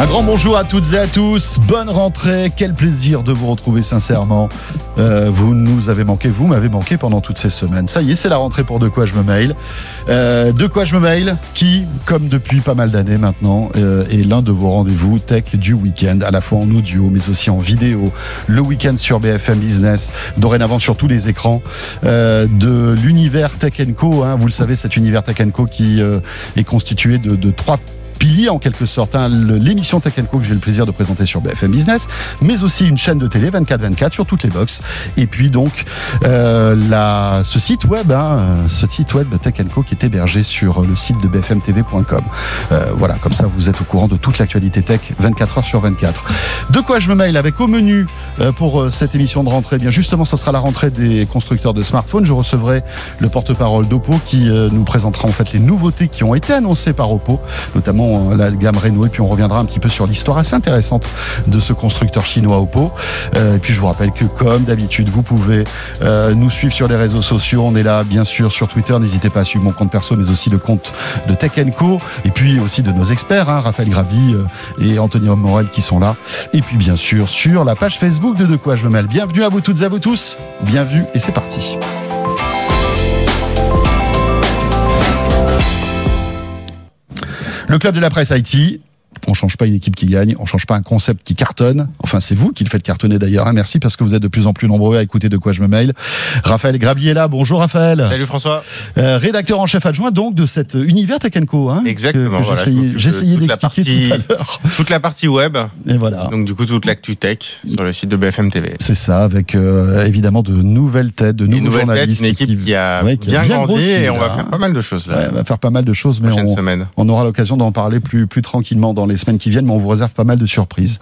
Un grand bonjour à toutes et à tous. Bonne rentrée. Quel plaisir de vous retrouver sincèrement. Euh, vous nous avez manqué, vous m'avez manqué pendant toutes ces semaines. Ça y est, c'est la rentrée pour De quoi je me mail. Euh, de quoi je me mail, qui, comme depuis pas mal d'années maintenant, euh, est l'un de vos rendez-vous tech du week-end, à la fois en audio, mais aussi en vidéo. Le week-end sur BFM Business, dorénavant sur tous les écrans de l'univers Tech Co. Hein. Vous le savez, cet univers Tech Co qui est constitué de trois pilier en quelque sorte, hein, l'émission Tech Co que j'ai le plaisir de présenter sur BFM Business, mais aussi une chaîne de télé 24-24 sur toutes les boxes. Et puis donc euh, ce site web, hein, ce site web Tech Co qui est hébergé sur le site de bfmtv.com. Euh, voilà, comme ça vous êtes au courant de toute l'actualité tech 24 heures sur 24. De quoi je me mail avec au menu euh, pour euh, cette émission de rentrée? Eh bien justement, ce sera la rentrée des constructeurs de smartphones. Je recevrai le porte-parole d'Oppo qui nous présentera en fait les nouveautés qui ont été annoncées par Oppo, notamment la gamme Renault et puis on reviendra un petit peu sur l'histoire assez intéressante de ce constructeur chinois Oppo. Euh, et puis je vous rappelle que comme d'habitude, vous pouvez euh, nous suivre sur les réseaux sociaux. On est là bien sûr sur Twitter. N'hésitez pas à suivre mon compte perso, mais aussi le compte de Tech Co. Et puis aussi de nos experts, hein, Raphaël Grabi euh, et Anthony Morel qui sont là. Et puis bien sûr sur la page Facebook de De quoi je me mêle. Bienvenue à vous toutes et à vous tous. Bienvenue et c'est parti. Le club de la presse Haïti, on change pas une équipe qui gagne, on change pas un concept qui cartonne. Enfin, c'est vous qui le faites cartonner d'ailleurs. Hein. Merci parce que vous êtes de plus en plus nombreux à écouter de quoi je me mail. Raphaël Grabier est là. Bonjour Raphaël. Salut François. Euh, rédacteur en chef adjoint donc de cet univers Tech Hein, Exactement. J'ai essayé d'expliquer tout à l'heure. Toute la partie web. Et voilà. Donc du coup toute l'actu tech sur le site de BFM TV. C'est ça, avec euh, évidemment de nouvelles têtes, de nouveaux journalistes. une équipe qui, a bien, grandi et on va faire pas mal de choses là. on va faire pas mal de choses, mais on, on, aura l'occasion d'en parler plus plus tranquillement dans les semaines qui viennent. Mais on vous réserve pas mal de surprises.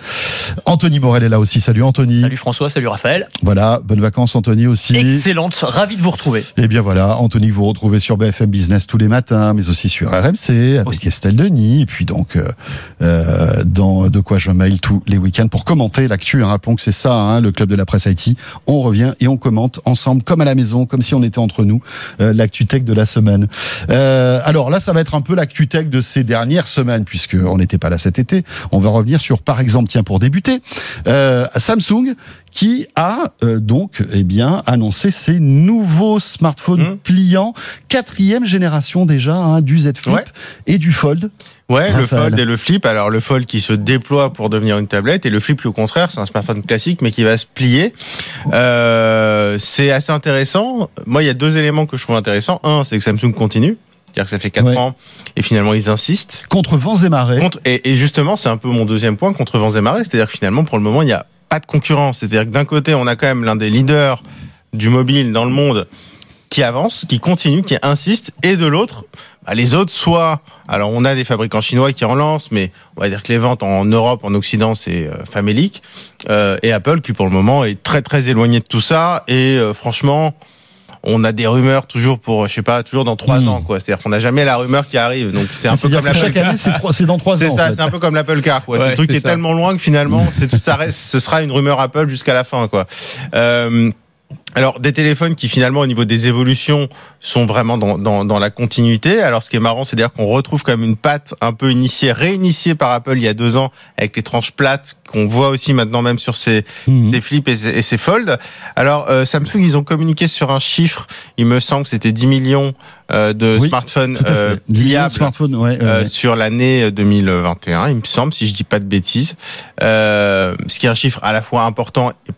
Anthony Morel est là aussi. Salut Anthony. Salut François, salut Raphaël. Voilà, bonnes vacances Anthony aussi. Excellente, ravi de vous retrouver. Et eh bien voilà, Anthony, vous retrouvez sur BFM Business tous les matins, mais aussi sur RMC avec Estelle Denis, et puis donc euh, euh, dans De quoi je mail tous les week-ends pour commenter l'actu. Hein. Rappelons que c'est ça, hein, le club de la presse Haïti. On revient et on commente ensemble, comme à la maison, comme si on était entre nous, euh, l'actu tech de la semaine. alors là, ça va être un peu l'actu tech de ces dernières semaines, puisque on n'était pas là cet été. On va revenir sur, par exemple, tiens, pour débuter, euh, Samsung qui a euh, donc eh bien annoncé ses nouveaux smartphones mmh. pliants, quatrième génération déjà hein, du Z Flip et du Fold. Ouais, le Fold et le Flip. Alors le Fold qui se déploie pour devenir une tablette et le Flip au contraire, c'est un smartphone classique mais qui va se plier. Euh, c'est assez intéressant. Moi, il y a deux éléments que je trouve intéressants. Un, c'est que Samsung continue. C'est-à-dire que ça fait 4 ans et finalement ils insistent. Contre vents et marées. et, justement, c'est un peu mon deuxième point, contre vents et marées. C'est-à-dire que finalement, pour le moment, il n'y a pas de concurrence. C'est-à-dire que d'un côté, on a quand même l'un des leaders du mobile dans le monde qui avance, qui continue, qui insiste, et de l'autre, bah, les autres, soit, alors on a des fabricants chinois qui en lancent, mais on va dire que les ventes en Europe, en Occident, c'est euh, famélique, euh, et Apple qui pour le moment est très très éloigné de tout ça, et euh, franchement, on a des rumeurs toujours pour, je sais pas, toujours dans trois hmm. ans, quoi. C'est-à-dire qu'on n'a jamais la rumeur qui arrive. Donc c'est un peu comme chaque année, c'est dans trois ans. C'est ça, c'est un peu comme l'Apple Car, quoi. c'est un truc qui est tellement loin que finalement, c'est ça reste, ce sera une rumeur Apple jusqu'à la fin, quoi. Euh, alors des téléphones qui finalement au niveau des évolutions sont vraiment dans, dans, dans la continuité. Alors ce qui est marrant, c'est dire qu'on retrouve quand même une patte un peu initiée, réinitiée par Apple il y a deux ans avec les tranches plates qu'on voit aussi maintenant même sur ces, mmh. ces flips et ces, et ces folds. Alors euh, Samsung, ils ont communiqué sur un chiffre, il me semble que c'était 10 millions euh, de smartphones euh, euh, sur l'année 2021, il me semble, si je dis pas de bêtises. ce qui est un chiffre à la fois important et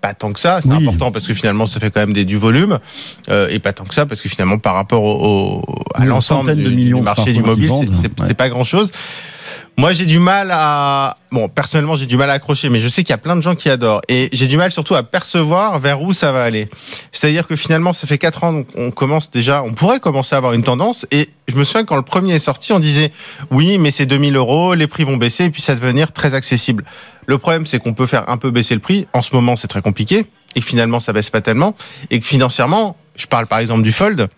pas tant que ça. C'est important parce que finalement, ça fait quand même des, du volume, euh, et pas tant que ça parce que finalement, par rapport au, à l'ensemble du, du, marché du mobile, c'est pas grand chose. Moi, j'ai du mal à. Bon, personnellement, j'ai du mal à accrocher, mais je sais qu'il y a plein de gens qui adorent. Et j'ai du mal surtout à percevoir vers où ça va aller. C'est-à-dire que finalement, ça fait 4 ans, donc on commence déjà, on pourrait commencer à avoir une tendance. Et je me souviens quand le premier est sorti, on disait oui, mais c'est 2000 euros, les prix vont baisser, et puis ça va devenir très accessible. Le problème, c'est qu'on peut faire un peu baisser le prix. En ce moment, c'est très compliqué, et que finalement, ça baisse pas tellement. Et que financièrement, je parle par exemple du Fold,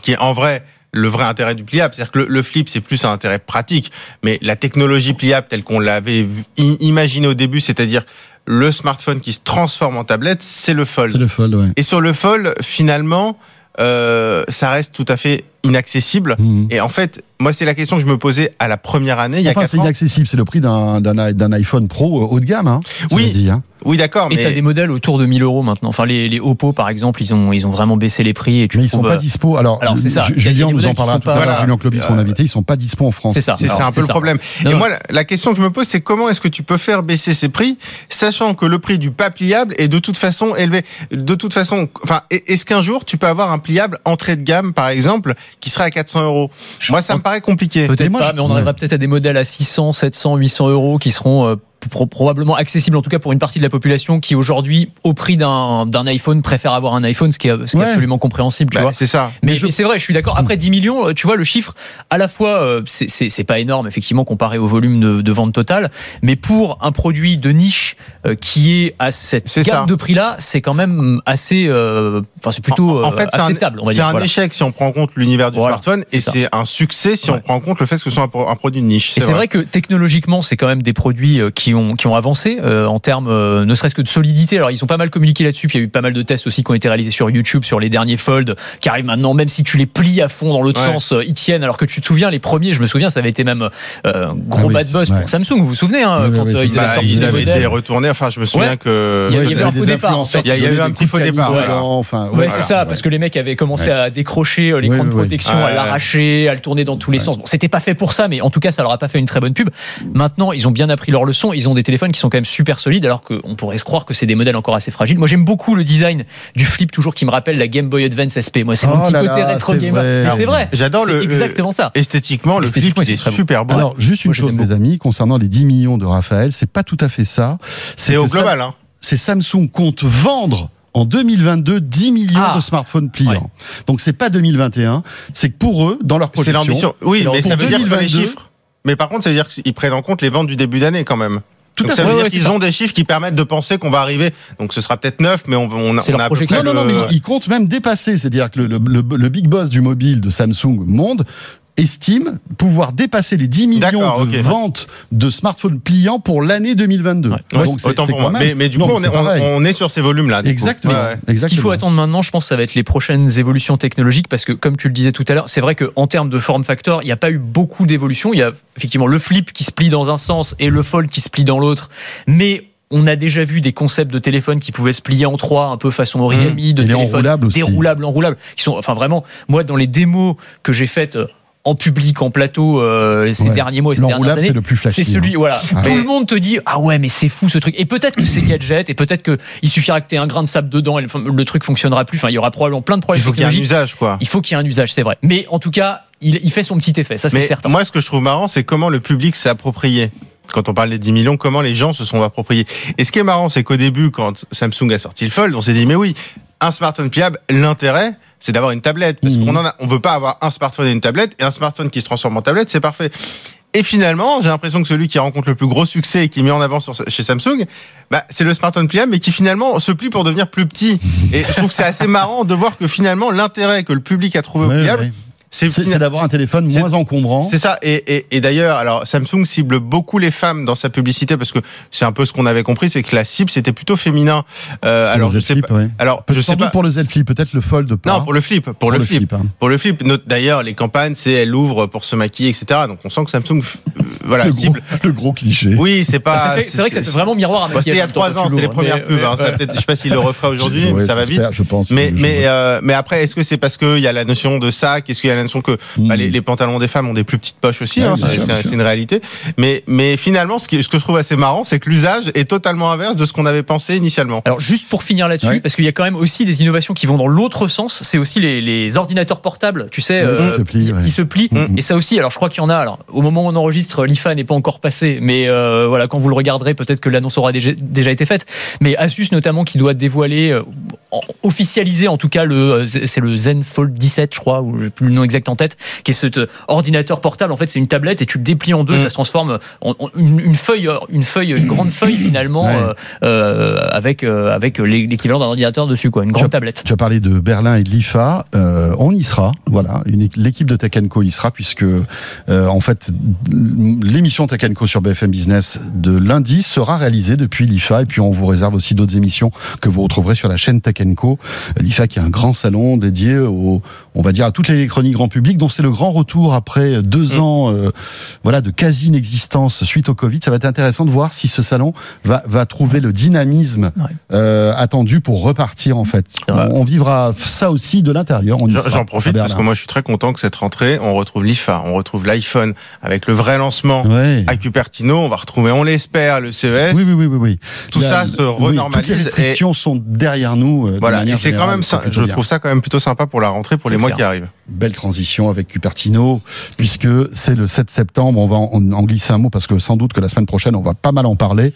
qui est en vrai le vrai intérêt du pliable. C'est-à-dire que le, flip, c'est plus un intérêt pratique, mais la technologie pliable telle qu'on l'avait imaginé au début, c'est-à-dire le smartphone qui se transforme en tablette, c'est le fold. C'est le fold, ouais. Et sur le fold, finalement, euh, ça reste tout à fait inaccessible. Mhm. Et en fait, moi, c'est la question que je me posais à la première année, il y a Enfin, c'est inaccessible. C'est le prix d'un d'un- d'un iPhone Pro euh, haut de gamme. Hein, Oui. dit, hein. Oui, d'accord, Et t'as mais des modèles autour de 1000 euros maintenant. Enfin, les, les Oppo, par exemple, ils ont, ils ont vraiment baissé les prix et tu Mais ils sont pas euh, dispo. Alors, Alors, c'est ça. Julien nous en parlera tout à pas- l'heure. Julien Clobis, mon Euh, invité, ils sont pas dispo en France. C'est ça. c'est un peu le ça. problème. Non, et non. moi, la, question que je me pose, c'est comment est-ce que tu peux faire baisser ces prix, sachant que le prix du pas pliable est de toute façon élevé? De toute façon, enfin, est-ce qu'un jour tu peux avoir un pliable entrée de gamme, par exemple, qui serait à 400 euros Moi, ça me paraît compliqué. Peut-être pas, je- mais on arrivera ouais. peut-être à des modèles à 600, 700, 800 euros qui seront euh, pro- probablement accessibles, en tout cas pour une partie de la population qui aujourd'hui, au prix d'un iPhone, préfère avoir un iPhone, ce qui est, ce qui est Ouais. absolument compréhensible, tu Bah, vois. c'est ça. Mais, Mais je- mais c'est vrai, je suis d'accord. Après 10 millions, euh, tu vois, le chiffre, à la fois, euh, c'est- pas énorme, effectivement, comparé au volume de, de vente totale, mais pour un produit de niche euh, qui est à cette gamme ça. de prix-là, c'est quand même assez. euh, Enfin, c'est plutôt En- en fait, acceptable, C'est un voilà. échec si on prend en compte l'univers du Voilà, smartphone et c'est un succès si on prend en compte le fait que ce soit un, pro- un produit de niche. Et c'est vrai que technologiquement, c'est quand même des produits euh, qui ont qui ont avancé euh, en termes, euh, ne serait-ce que de solidité. Alors ils ont pas mal communiqué là-dessus. Puis il y a eu pas mal de tests aussi qui ont été réalisés sur YouTube sur les derniers Fold qui arrivent maintenant. Même si tu les plies à fond dans l'autre Ouais. sens, euh, ils tiennent. Alors que tu te souviens, les premiers, je me souviens, ça avait été même euh, un gros Ah oui, bad buzz ouais. pour Samsung. Vous vous souvenez hein, Oui, quand oui, ils avaient Bah, sorti ils avaient été retournés. Enfin, je me souviens Ouais. que Il y il avait un faux départ, en influenceurs fait. Il y a- il y a qui eu un petit faux départ, Enfin, Ouais, c'est ça, parce que les mecs avaient commencé à décrocher l'écran Oui, de protection, à l'arracher, à le tourner dans tous les sens. Bon, c'était pas fait pour ça, mais en tout cas, ça leur a pas fait une très bonne pub. Maintenant, ils ont bien appris leur leçon. Ils ont des téléphones qui sont quand même super solides, alors qu'on pourrait se croire que c'est des modèles encore assez fragiles. Moi, j'aime beaucoup le design du flip, toujours qui me rappelle la Game Boy Advance SP. Moi, c'est mon Oh petit là côté là, rétro c'est gamer. c'est vrai. J'adore C'est le- exactement ça. esthétiquement, le flip Esthétiquement, est c'est beau. super beau. Alors, juste une Moi, chose, beaucoup. amis, concernant les 10 millions de Raphaël, c'est pas tout à fait ça. C'est au Sam- global. Hein. C'est Samsung compte vendre en 2022 10 millions Ah. de smartphones pliants. Ouais. Donc c'est pas 2021, c'est que pour eux, dans leur C'est projection, l'ambition. Oui, mais ça veut dire que les 2022, chiffres. Mais par contre, ça veut dire qu'ils prennent en compte les ventes du début d'année quand même. Tout Donc à ça fait. veut Ouais, dire qu'ils ont des chiffres qui permettent de penser qu'on va arriver. Donc ce sera peut-être neuf, mais on, on, on a à peu projection. près Non, non, non, le- mais il compte même dépasser. C'est-à-dire que le, le, le- le big boss du mobile de Samsung Monde estime pouvoir dépasser les 10 millions de ventes de smartphones pliants pour l'année 2022. Ouais. Donc c'est Autant pour moi. même- Mais, mais du Non, coup, on est, on, pareil. on est sur ces volumes-là. Exactement. Ouais, ouais. Ce qu'il faut attendre maintenant, je pense, ça va être les prochaines évolutions technologiques parce que, comme tu le disais tout à l'heure, c'est vrai qu'en termes de form factor, il n'y a pas eu beaucoup d'évolutions. Il y a effectivement le flip qui se plie dans un sens et le fold qui se plie dans l'autre. Mais on a déjà vu des concepts de téléphone qui pouvaient se plier en trois, un peu façon origami, de Et les téléphone enroulables aussi. déroulables, enroulables, qui sont, enfin vraiment, moi dans les démos que j'ai faites euh, en public, en plateau euh, ces Ouais. derniers mois et ces dernières années, c'est le plus flashy. c'est celui, voilà. Ah. Tout le monde te dit, ah ouais, mais c'est fou ce truc. Et peut-être que c'est gadget, et peut-être que il suffira que tu aies un grain de sable dedans et le, le truc fonctionnera plus. Enfin, il y aura probablement plein de Il problèmes faut qu'il y ait un usage, quoi. Il faut qu'il y ait un usage, c'est vrai. Mais en tout cas, il, il fait son petit effet, ça c'est certain. moi, ce que je trouve marrant, c'est comment le public s'est approprié. Quand on parle des 10 millions, comment les gens se sont appropriés. Et ce qui est marrant, c'est qu'au début, quand Samsung a sorti le Fold, on s'est dit, mais oui, un smartphone pliable, l'intérêt, c'est d'avoir une tablette. Parce Mhm. qu'on en a, on veut pas avoir un smartphone et une tablette, et un smartphone qui se transforme en tablette, c'est parfait. Et finalement, j'ai l'impression que celui qui rencontre le plus gros succès et qui est mis en avant sur- chez Samsung, bah, c'est le smartphone pliable, mais qui finalement se plie pour devenir plus petit. Et je trouve que c'est assez marrant de voir que finalement, l'intérêt que le public a trouvé au Ouais, pliable, ouais. C'est d'avoir un téléphone moins encombrant. c'est ça. Et, et, et d'ailleurs, alors Samsung cible beaucoup les femmes dans sa publicité parce que c'est un peu ce qu'on avait compris, c'est que la cible c'était plutôt féminin. Euh, alors je sais Flip, pas. ouais. Alors je sans sais doute pas. pour le Z Flip, peut-être le Fold pas. Non, pour le flip, pour, le flip, hein. pour le flip. D'ailleurs, les campagnes, c'est elle ouvre pour se maquiller, etc. Donc on sent que Samsung, euh, voilà, le, gros, cible. le gros cliché. Oui, c'est pas. Fait- c'est vrai que ça fait vraiment miroir Bon, C'était il y a trois ans, c'était les premières pubs. hein, je sais pas s'il le refera aujourd'hui, ça va vite. Je pense. Mais euh, mais après, est-ce que c'est parce qu'il y a la notion de sac? Est-ce qu'il y a la notion que bah, Hmm. les, les pantalons des femmes ont des plus petites poches aussi Ouais, hein, C'est une réalité. Mais mais finalement, ce, qui, ce que je trouve assez marrant, c'est que l'usage est totalement inverse de ce qu'on avait pensé initialement. Alors juste pour finir là-dessus, Ouais. parce qu'il y a quand même aussi des innovations qui vont dans l'autre sens, c'est aussi les, les ordinateurs portables, tu sais, euh, qui se plient, qui- ouais. qui se plient. Mhm. Et ça aussi, alors je crois qu'il y en a. Alors au moment où on enregistre, l'IFA n'est pas encore passé, mais euh, voilà, quand vous le regarderez, peut-être que l'annonce aura déjà, déjà été faite. Mais Asus notamment qui doit dévoiler, euh, officialiser en tout cas le, euh, c'est le Zen Fold 17, je crois, ou j'ai plus le nom exact en tête, qui est cet euh, ordinateur portable. En fait, c'est une tablette et tu le déplies en deux, Mm. ça se transforme en, en une, une feuille, euh, une feuille, une grande feuille finalement Ouais. euh, avec avec l'é- l'équivalent d'un ordinateur dessus, quoi, une grande tablette. Tu as parlé de Berlin et de l'IFA. Euh, on y sera. Voilà, l'équipe de Tech Co y sera puisque euh, en fait l'émission Tech Co sur BFM Business de lundi sera réalisée depuis l'IFA et puis on vous réserve aussi d'autres émissions que vous retrouverez sur la chaîne Tech Co. L'IFA qui est un grand salon dédié au, on va dire à toute l'électronique grand public dont c'est le grand retour après deux Mm. ans euh, voilà de quasi inexistence suite au Covid. Ça va être intéressant de voir si ce salon va va trouver le dynamisme Ouais. euh, attendu pour repartir en fait. On, on vivra ça aussi de l'intérieur. J'en profite parce que moi je suis très content que cette rentrée, on retrouve l'IFA, on retrouve l'iPhone avec le vrai lancement Ouais. à Cupertino, on va retrouver, on l'espère, le CES. Oui, oui, oui, oui, oui. Tout La- ça se oui, Toutes les renormalise et restrictions sont derrière nous. euh, voilà. Et c'est quand même ça. Je trouve ça quand même plutôt sympa pour la rentrée, pour les clair. qui arrivent. Belle transition avec Cupertino, puisque c'est le 7 septembre. On va en, en glisser un mot parce que sans doute que la semaine prochaine, on va pas mal en parler.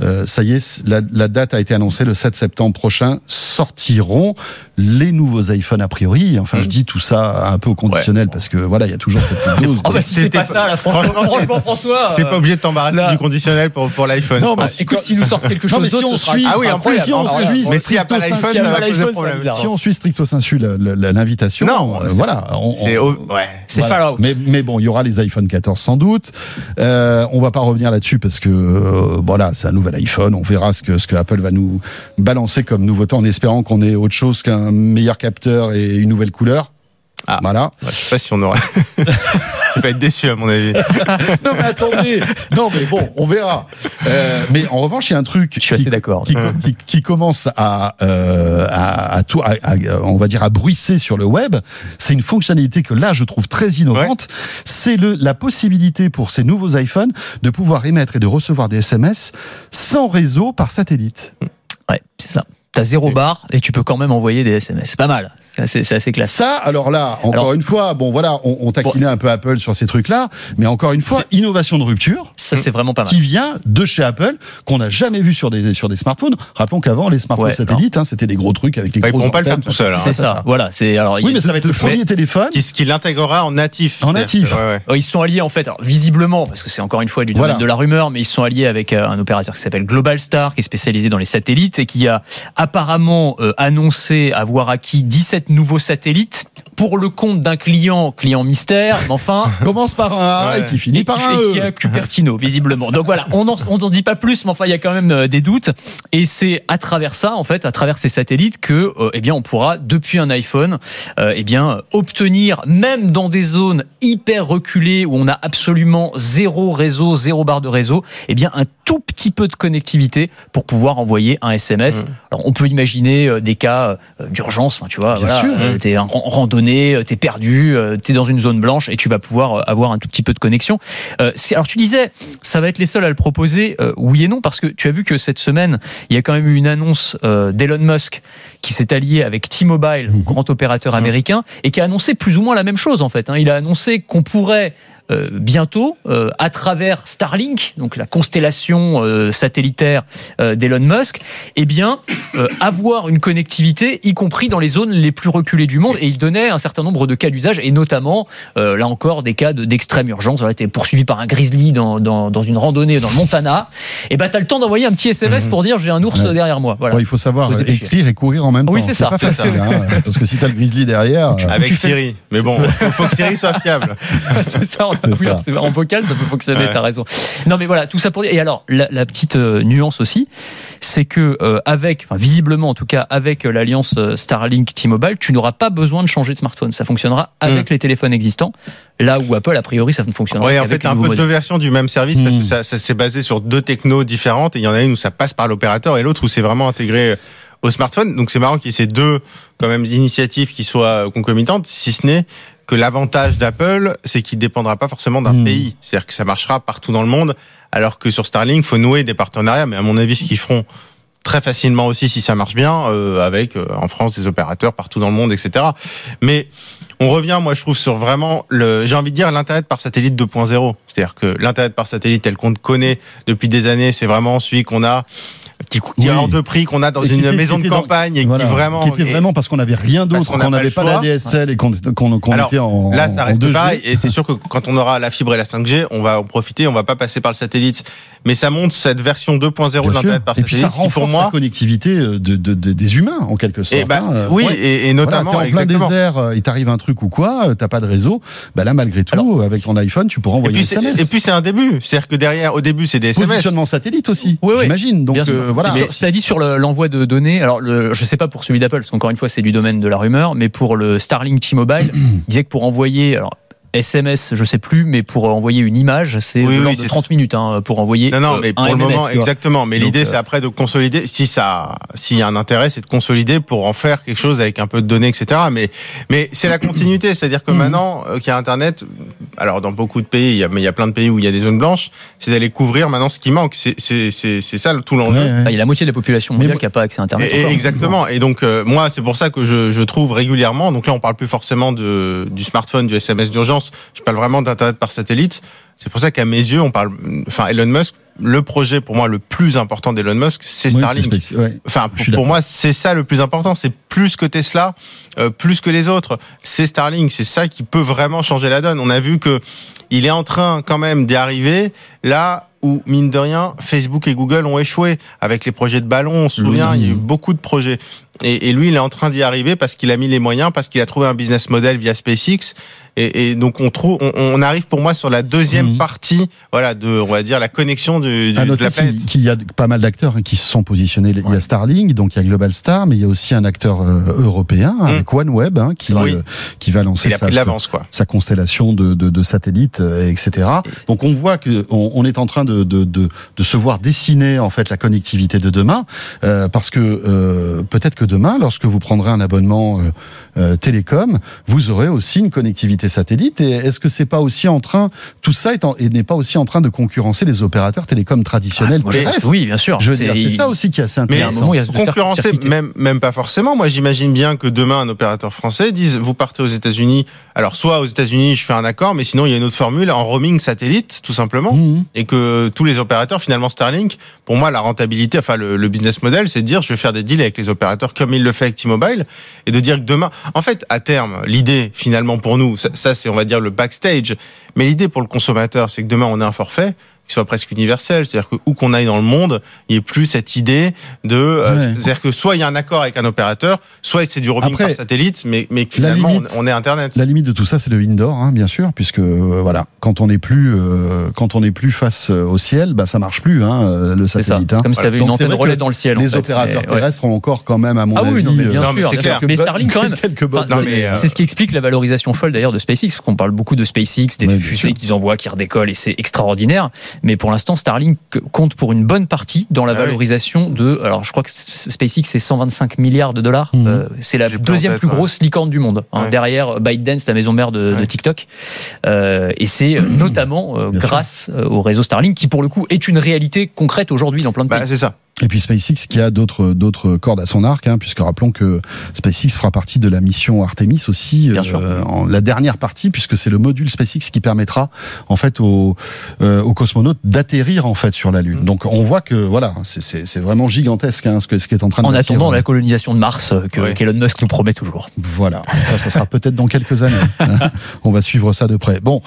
Euh, ça y est, la, la date a été annoncée. Le 7 septembre prochain sortiront les nouveaux iPhones a priori. Enfin, Mm. je dis tout ça un peu au conditionnel parce que voilà, il y a toujours cette dose. Oh de- bah si c'est pas pas- ça, là, franchement, franchement, François. T'es euh, pas obligé de t'embarrasser du conditionnel pour, pour l'iPhone. Non, mais Ouais. si- Écoute, s'ils nous sortent quelque Non, chose mais si d'autre, on ce sera suit- Ah oui, en plus, si on plus, suit mais s'il n'y a pas stricto l'iPhone, sensu- ça va poser problème. Si on suit stricto sensu l'invitation, Non, euh, c'est- voilà. C'est ouais. C'est Voilà. Fallout. Mais, mais bon, il y aura les iPhone 14 sans doute. Euh, on va pas revenir là-dessus parce que euh, voilà, c'est un nouvel iPhone. On verra ce que ce que Apple va nous balancer comme nouveauté en espérant qu'on ait autre chose qu'un meilleur capteur et une nouvelle couleur. Ah. Voilà. Je sais pas si on aura. tu vas être déçu à mon avis. non mais attendez. Non mais bon, on verra. Euh, mais en revanche, il y a un truc Je suis qui, assez d'accord. qui, qui- qui commence à, euh, à, à tout, à- à- on va dire à bruisser sur le web, c'est une fonctionnalité que là je trouve très innovante. C'est le la possibilité pour ces nouveaux iPhones de pouvoir émettre et de recevoir des SMS sans réseau par satellite. Ouais, c'est ça. T'as zéro barre et tu peux quand même envoyer des SMS. C'est pas mal. C'est assez, assez classe. Ça, alors là, encore Alors- une fois, bon voilà, on, on taquinait Bon, un peu Apple sur ces trucs-là, mais encore une fois, innovation de rupture. Ça, c'est vraiment pas mal. qui vient de chez Apple, qu'on n'a jamais vu sur des, sur des smartphones. Rappelons qu'avant, les smartphones Ouais, satellites, hein, c'était des gros trucs avec les ils gros pourront pas le faire tout seul, hein. C'est ça. Voilà. C'est alors. Oui, mais ça va être le premier téléphone. Qui, qui l'intégrera en natif. En natif. Ouais, ouais. Euh, Ils sont alliés en fait, alors, visiblement, parce que c'est encore une fois du domaine Voilà. de la rumeur, mais ils sont alliés avec euh, un opérateur qui s'appelle Global Star, qui est spécialisé dans les satellites et qui a apparemment euh, annoncé avoir acquis 17 nouveaux satellites pour le compte d'un client, client mystère, mais enfin. Commence par un A Ouais. et qui finit et par qui un E. qui a Cupertino, visiblement. Donc voilà, on n'en dit pas plus, mais enfin, il y a quand même euh, des doutes. Et c'est à travers ça, en fait, à travers ces satellites, que, euh, eh bien, on pourra, depuis un iPhone, euh, eh bien, obtenir, même dans des zones hyper reculées où on a absolument zéro réseau, zéro barre de réseau, eh bien, un tout petit peu de connectivité pour pouvoir envoyer un SMS. Mm. Alors, on peut imaginer euh, des cas euh, d'urgence, enfin, tu vois, voilà, euh, t'es en randonnée, t'es perdu, t'es dans une zone blanche et tu vas pouvoir avoir un tout petit peu de connexion. Euh, alors, tu disais, ça va être les seuls à le proposer, euh, oui et non, parce que tu as vu que cette semaine, il y a quand même eu une annonce euh, d'Elon Musk qui s'est allié avec T-Mobile, Mhm. grand opérateur américain, et qui a annoncé plus ou moins la même chose en fait. hein. Il a annoncé qu'on pourrait euh, bientôt, euh, à travers Starlink, donc la constellation euh, satellitaire euh, d'Elon Musk, eh bien, euh, avoir une connectivité, y compris dans les zones les plus reculées du monde. Et il donnait un certain nombre de cas d'usage, et notamment, euh, là encore, des cas de- d'extrême urgence. Voilà, t'es poursuivi par un grizzly dans, dans, dans une randonnée dans le Montana, et ben t'as le temps d'envoyer un petit SMS pour dire j'ai un ours Ouais. derrière moi. Voilà. Bon, il faut savoir Faut écrire et courir en même Oui, temps. c'est ça. pas C'est facile, hein, parce que si t'as le grizzly derrière, Avec tu fais- Siri. Mais bon, faut, faut que Siri soit fiable. c'est ça, oui, en vocal, ça peut fonctionner, Ouais. t'as raison. Non, mais voilà, tout ça pour dire. Et alors, la, la petite euh, nuance aussi, c'est que euh, avec, enfin, visiblement en tout cas, avec euh, l'alliance Starlink T-Mobile, tu n'auras pas besoin de changer de smartphone. Ça fonctionnera avec les téléphones existants. Là où Apple, a priori, ça ne fonctionnera Ouais, en qu'avec fait, un peu deux versions du même service parce que ça, ça s'est basé sur deux technos différentes et il y en a une où ça passe par l'opérateur et l'autre où c'est vraiment intégré au smartphone. Donc c'est marrant qu'il y ait ces deux quand même initiatives qui soient concomitantes, si ce n'est que l'avantage d'Apple, c'est qu'il dépendra pas forcément d'un Mm. pays. C'est-à-dire que ça marchera partout dans le monde, alors que sur Starlink, faut nouer des partenariats. Mais à mon avis, ce qu'ils feront très facilement aussi si ça marche bien euh, avec euh, en France des opérateurs partout dans le monde etc mais on revient moi je trouve sur vraiment le j'ai envie de dire l'internet par satellite 2.0 c'est-à-dire que l'internet par satellite tel qu'on le connaît depuis des années c'est vraiment celui qu'on a qui, qui est Oui. hors de prix, qu'on a dans Et une était- maison de dans- campagne et Voilà, qui vraiment. qui était est- vraiment parce qu'on n'avait rien d'autre, qu'on n'a qu'on pas n'avait pas la. DSL et qu'on était en Là, ça en reste 2G. pareil, et c'est sûr que quand on aura la fibre et la 5G, on va en profiter, on va pas passer par le satellite. Mais ça montre cette version 2.0 de l'internet par Et puis ça satellite, qui renforce pour moi, la connectivité euh, de, de- de- des humains en quelque sorte. et bah, hein. oui, Ouais. et, et Voilà, notamment, t'es en plein exactement. désert, euh, il t'arrive un truc ou quoi, euh, t'as pas de réseau, bah là malgré tout, Alors- avec ton iPhone, tu pourras Et envoyer puis, un c'est- SMS. et puis c'est un début, c'est-à-dire que derrière, au début, c'est des SMS. Positionnement satellite aussi, Oui, oui. j'imagine. Donc euh, voilà. Mais cela dit sur le- l'envoi de données, alors le, je sais pas pour celui d'Apple, parce qu'encore une fois c'est du domaine de la rumeur, mais pour le Starlink T-Mobile, il disait que pour envoyer, alors SMS, je sais plus, mais pour envoyer une image, c'est Oui, de oui, l'ordre de c'est- 30 minutes hein, pour envoyer Non, non, euh, mais pour un le MMS, moment, exactement. Mais l'idée, euh, c'est après de consolider. Si ça, s'il y a un intérêt, c'est de consolider pour en faire quelque chose avec un peu de données, etc. Mais, mais c'est la continuité. C'est-à-dire que Mhm. maintenant euh, qu'il y a Internet, alors dans beaucoup de pays, il y a, mais il y a plein de pays où il y a des zones blanches, c'est d'aller couvrir maintenant ce qui manque. C'est, ça tout l'enjeu. Ouais, ouais. Enfin, il y a la moitié de la population mondiale qui n'a pas accès à Internet. Et- et encore. exactement. Et donc euh, moi, c'est pour ça que je, je trouve régulièrement. Donc là, on parle plus forcément de, du smartphone, du SMS d'urgence. Je parle vraiment d'internet par satellite. C'est pour ça qu'à mes yeux, on parle. Enfin, Elon Musk. Le projet pour moi le plus important d'Elon Musk, c'est Oui, Starlink. ouais. Enfin, pour, moi, c'est ça le plus important. C'est plus que Tesla, euh, plus que les autres. C'est Starlink. C'est ça qui peut vraiment changer la donne. On a vu que il est en train quand même d'y arriver là où mine de rien, Facebook et Google ont échoué avec les projets de ballon. On se souvient, Oui. il y a eu beaucoup de projets. Et, et lui, il est en train d'y arriver parce qu'il a mis les moyens, parce qu'il a trouvé un business model via SpaceX. Et, et donc on trouve, on, on arrive pour moi sur la deuxième Mhm. partie, voilà, de, on va dire la connexion du, du- À de la planète. qu'il y a pas mal d'acteurs hein, qui se sont positionnés. Il y a. Starlink, donc il y a Global Star, mais il y a aussi un acteur euh, européen avec OneWeb hein, qui. Oui. euh, qui va lancer sa, quoi. constellation de, de, de satellites, euh, etc. Donc on voit que on, on est en train de, se voir dessiner en fait la connectivité de demain, euh, parce que peut-être que demain, lorsque vous prendrez un abonnement télécom, vous aurez aussi une connectivité satellite. Et est-ce que c'est pas aussi en train, tout ça est en- et n'est pas aussi en train de concurrencer les opérateurs télécoms traditionnels terrestres? oui, bien sûr. Je veux dire, c'est ça aussi qui est assez Mais un intéressant. moment, il y a ce concurrencer, même, même pas forcément. Moi, j'imagine bien que demain, un opérateur français dise, vous partez aux États-Unis. Alors, soit aux États-Unis, je fais un accord, mais sinon, il y a une autre formule en roaming satellite, tout simplement. Mhm. Et que tous les opérateurs, finalement, Starlink, pour moi, la rentabilité, enfin, le, le business model, c'est de dire, je vais faire des deals avec les opérateurs comme il le fait avec T-Mobile et de dire que demain, en fait, à terme, l'idée, finalement, pour nous, ça, ça, c'est, on va dire, le backstage. Mais l'idée pour le consommateur, c'est que demain, on ait un forfait qui soit presque universel, c'est-à-dire que où qu'on aille dans le monde, il n'y ait plus cette idée de, euh, Ouais. c'est-à-dire que soit il y a un accord avec un opérateur, soit c'est du roaming Après, par satellite, mais, mais finalement limite- on, on est Internet. La limite de tout ça, c'est le indoor, hein, bien sûr, puisque euh, voilà, quand on n'est plus, euh, quand on n'est plus face au ciel, bah ça marche plus, hein, le satellite. hein. Comme si tu avais une antenne relais dans le ciel. en Les fait. opérateurs Mais, ouais. terrestres ont encore quand même, à mon Ah avis, oui, non, mais bien euh, Non, mais sûr. clair. sûr. Mais Starlink, quand même. c'est- ce qui explique la valorisation folle d'ailleurs de SpaceX, parce qu'on parle beaucoup de SpaceX, des fusées qu'ils envoient, qui redécollent, et c'est extraordinaire. Mais pour l'instant, Starlink compte pour une bonne partie dans la Ah oui. valorisation de. Alors, je crois que SpaceX c'est 125 milliards de dollars. Mhm. Euh, c'est la deuxième tête, plus ouais. grosse licorne du monde, hein, Ouais. derrière ByteDance, la maison mère de. TikTok. Euh, et c'est euh, notamment euh, sûr. grâce au réseau Starlink qui, pour le coup, est une réalité concrète aujourd'hui dans plein de Bah, pays. c'est ça. Et puis SpaceX qui a d'autres d'autres cordes à son arc, hein, puisque rappelons que SpaceX fera partie de la mission Artemis aussi, Bien sûr. en la dernière partie, puisque c'est le module SpaceX qui permettra en fait aux, euh, aux cosmonautes d'atterrir en fait sur la Lune. Mm. Donc on voit que voilà, c'est- vraiment gigantesque hein, ce, que, ce qui est en train de En attendant euh, la colonisation de Mars euh, que Ouais. qu'Elon Musk nous promet toujours. Voilà, ça, ça sera peut-être dans quelques années. On va suivre ça de près. Bon.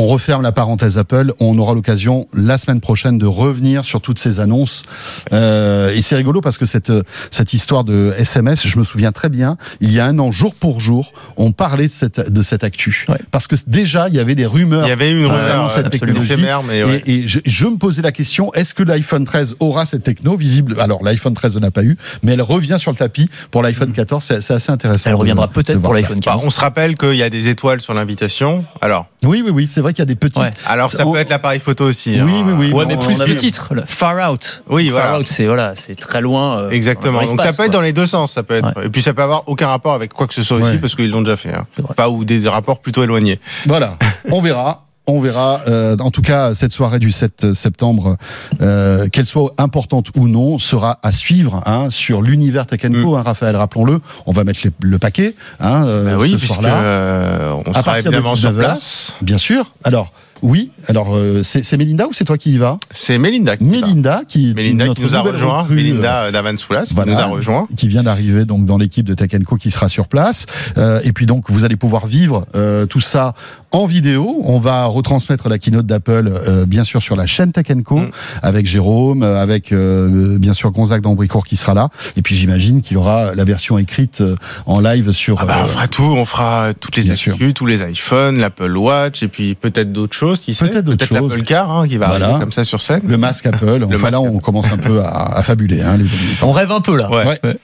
On referme la parenthèse Apple. On aura l'occasion la semaine prochaine de revenir sur toutes ces annonces. Euh, et c'est rigolo parce que cette cette histoire de SMS, je me souviens très bien. Il y a un an, jour pour jour, on parlait de cette de cette actu Ouais. parce que déjà il y avait des rumeurs. Il y avait eu une rumeur cette technologie. éphémère, mais ouais. Et, et je, je me posais la question est-ce que l'iPhone 13 aura cette techno visible? Alors l'iPhone 13 n'a pas eu, mais elle revient sur le tapis pour l'iPhone 14. C'est c'est assez intéressant. Elle reviendra de peut-être pour ça. l'iPhone Bah, 15. on se rappelle qu'il y a des étoiles sur l'invitation. Alors, Oui, oui, oui, c'est vrai qu'il y a des petites. Ouais. alors ça On- peut être l'appareil photo aussi. Oui, hein. oui, oui. Ouais, bon, mais plus du titre, le Far Out. Oui, Far voilà. Out, c'est voilà, c'est très loin. euh, Exactement. Donc ça peut être dans les deux sens. Ça peut être. Et puis ça peut avoir aucun rapport avec quoi que ce soit aussi parce qu'ils l'ont déjà fait. Hein. Pas ou des rapports plutôt éloignés. Voilà, on verra. On verra. Euh, en tout cas, cette soirée du 7 septembre, euh, qu'elle soit importante ou non, sera à suivre hein, sur l'univers Tech Co, hein, Raphaël, rappelons-le. On va mettre les- le paquet hein, euh, Bah oui, ce puisque soir-là. euh, on sera évidemment sur 19 heures. place. Bien sûr. Alors, Oui, alors euh, c'est Mélinda ou c'est toi qui y vas? C'est Melinda qui. Mélinda qui, Mélinda qui notre nous a rejoint. recrue, Mélinda Davansoulas qui voilà. nous a rejoint. qui vient d'arriver donc dans l'équipe de Tech Co qui sera sur place. Euh, et puis donc vous allez pouvoir vivre euh, tout ça en vidéo. On va retransmettre la keynote d'Apple euh, bien sûr sur la chaîne Tech Co Mm. avec Jérôme, euh, avec euh, bien sûr Gonzague d'Ambricourt qui sera là. Et puis j'imagine qu'il y aura la version écrite euh, en live sur. Ah bah, euh, on fera tout, on fera toutes les actus, sûr. tous les iPhones, l'Apple Watch, et puis peut-être d'autres choses, qui sait Peut-être d'autres choses. l'Apple Car hein, qui va Voilà. arriver comme ça sur scène. le masque Apple. Enfin masque là, on Apple. commence un peu à, à fabuler, hein, les amis. On rêve un peu là. Ouais. Ouais.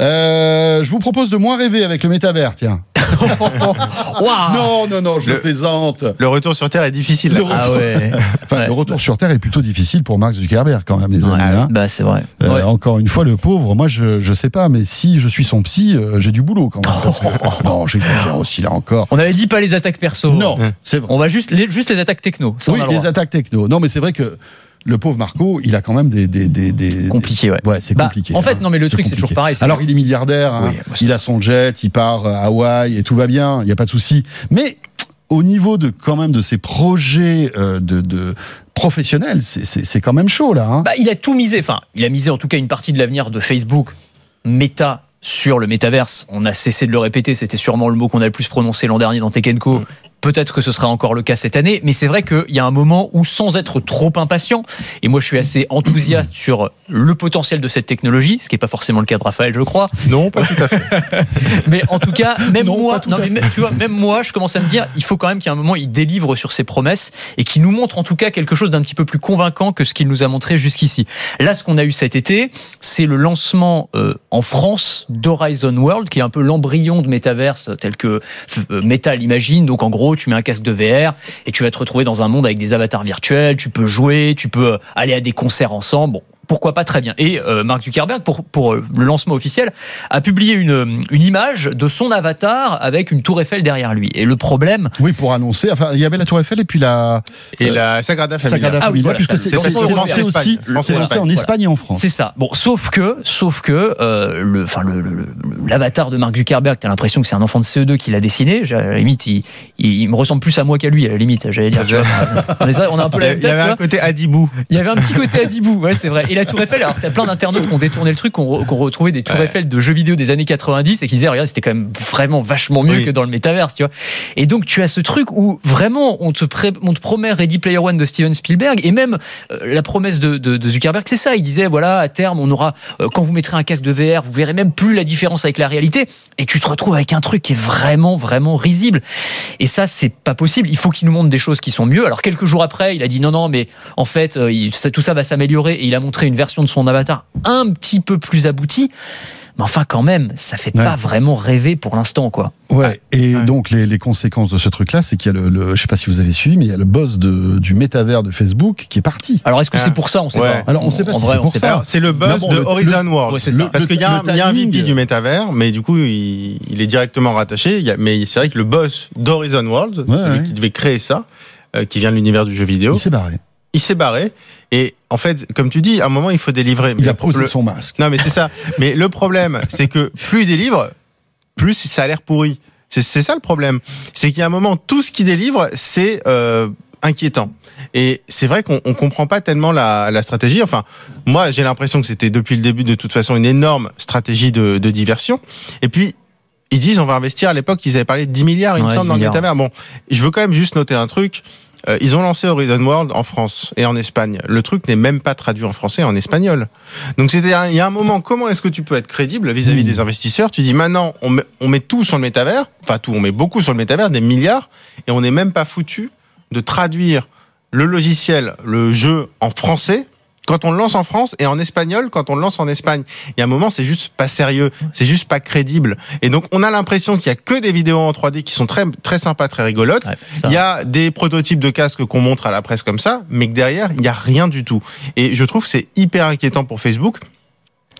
Euh, je vous propose de moins rêver avec le métavers, tiens. Non, non, non, je Le- plaisante. Le retour sur Terre est difficile. Le là. Ah ouais. Enfin, Ouais. le retour sur Terre est plutôt difficile pour Mark Zuckerberg quand même, les amis. Hein. Bah c'est vrai. Euh, Ouais. Encore une fois, le pauvre, moi je je sais pas, mais si je suis son psy, euh, j'ai du boulot quand même. parce que- non, j'exagère aussi là encore. On avait dit pas les attaques perso. Non, c'est vrai. On va juste les, juste les attaques techno. Ça, Oui, les droit. attaques techno. Non, mais c'est vrai que le pauvre Marco, il a quand même des des des, des Compliqué, ouais. Ouais, c'est Bah, compliqué. en fait, hein. non, mais le truc, c'est toujours pareil, Alors, il est milliardaire, hein. Oui, il a son jet, il part à Hawaï et tout va bien, il n'y a pas de souci. Mais au niveau de quand même de ses projets euh, de, de professionnels, c'est- c'est c'est quand même chaud là. Hein. Bah, il a tout misé. Enfin, il a misé en tout cas une partie de l'avenir de Facebook, Meta sur le métaverse. On a cessé de le répéter. C'était sûrement le mot qu'on a le plus prononcé l'an dernier dans. Mm. Peut-être que ce sera encore le cas cette année, mais c'est vrai qu'il y a un moment où, sans être trop impatient, et moi je suis assez enthousiaste sur le potentiel de cette technologie, ce qui n'est pas forcément le cas de Raphaël, je crois, Non, pas tout à fait. mais en tout cas, même Non, moi, non, mais tu vois, même moi, je commence à me dire, il faut quand même qu'il y ait un moment, il délivre sur ses promesses et qu'il nous montre en tout cas quelque chose d'un petit peu plus convaincant que ce qu'il nous a montré jusqu'ici. Là, ce qu'on a eu cet été, c'est le lancement euh, en France d'Horizon World, qui est un peu l'embryon de métaverse tel que euh, Meta l'imagine. Donc, en gros, tu mets un casque de VR et tu vas te retrouver dans un monde avec des avatars virtuels. Tu peux jouer, tu peux euh, aller à des concerts ensemble. Pourquoi pas très bien. Et euh, Mark Zuckerberg, pour, pour euh, le lancement officiel, a publié une, une image de son avatar avec une tour Eiffel derrière lui. Et le problème, Oui, pour annoncer. Enfin, il y avait la Tour Eiffel et puis la Et la Sagrada Familia. Sagrada Ah oui, Familia, voilà, puisque c'est lancé en lancé Espagne. aussi. Lancé en Espagne, et en France. c'est ça. Bon, sauf que, sauf que euh, le, enfin le, le- le- l'avatar de Mark Zuckerberg, t'as l'impression que c'est un enfant de CE2 qui l'a dessiné. À la limite, il, il, il me ressemble plus à moi qu'à lui. À la limite, j'allais dire. on, est, on a un peu Il la y même avait- il y avait un côté Adibou. Il y avait un petit côté Adibou, ouais, c'est vrai. Et la Tour Eiffel, alors t'as plein d'internautes qui ont détourné le truc, qui ont, re- qui ont retrouvé des Tours Ouais. Eiffel de jeux vidéo des années 90 et qui disaient, regarde, c'était quand même vraiment vachement mieux Oui. que dans le métaverse, tu vois. Et donc tu as ce truc où vraiment on te, pré- on te promet Ready Player One de Steven Spielberg et même euh, la promesse de, de- de Zuckerberg, c'est ça. Il disait, voilà, à terme, on aura, euh, quand vous mettrez un casque de VR, vous verrez même plus la différence avec la réalité. Et tu te retrouves avec un truc qui est vraiment, vraiment risible. Et ça, c'est pas possible. Il faut qu'il nous montre des choses qui sont mieux. Alors quelques jours après, il a dit non, non, mais en fait, euh, il- ça- tout ça va s'améliorer. Et il a montré une version de son avatar un petit peu plus aboutie. Mais enfin, quand même, ça fait Ouais. pas vraiment rêver pour l'instant, quoi. Ouais. Et Ouais. donc les, les conséquences de ce truc-là, c'est qu'il y a le, le, je sais pas si vous avez suivi, mais il y a le boss de, du métavers de Facebook qui est parti. Alors, est-ce que Ah. c'est pour ça On sait Ouais. pas. Alors, on sait pas En si vrai, c'est on pour sait pas. C'est le bon, de le- Horizon World. Ouais, c'est ça. Parce qu'il y a, un- y a VP du métavers, mais du coup, il, il est directement rattaché. Il y a- mais c'est vrai que le boss d'Horizon World, Ouais, celui ouais. qui devait créer ça, euh, qui vient de l'univers du jeu vidéo, Il s'est barré. Il s'est barré. Et en fait, comme tu dis, à un moment, il faut délivrer. Il Mais a posé le- son masque. Non, mais c'est ça. Mais le problème, c'est que plus il délivre, plus ça a l'air pourri. C'est ça le problème. C'est qu'il y a un moment, tout ce qu'il délivre, c'est euh, inquiétant. Et c'est vrai qu'on on comprend pas tellement la, la stratégie. Enfin, moi, j'ai l'impression que c'était depuis le début, de toute façon, une énorme stratégie de, de diversion. Et puis, ils disent, on va investir. À l'époque, ils avaient parlé de 10 milliards, il me Ouais, semble, 10 dans le métavers. Bon, je veux quand même juste noter un truc. Euh, ils ont lancé Horizon World en France et en Espagne. Le truc n'est même pas traduit en français, en espagnol. Donc c'était, il y a un moment, comment est-ce que tu peux être crédible vis-à-vis Mmh. des investisseurs? Tu dis maintenant, on met, on met tout sur le métavers, enfin tout, on met beaucoup sur le métavers, des milliards, et on n'est même pas foutu de traduire le logiciel, le jeu en français quand on le lance en France et en espagnol quand on le lance en Espagne. Il y a un moment, c'est juste pas sérieux, c'est juste pas crédible. Et donc on a l'impression qu'il y a que des vidéos en 3D qui sont très très sympas, très rigolotes. Ouais. Il y a des prototypes de casques qu'on montre à la presse comme ça, mais que derrière, il n'y a rien du tout. Et je trouve que c'est hyper inquiétant pour Facebook.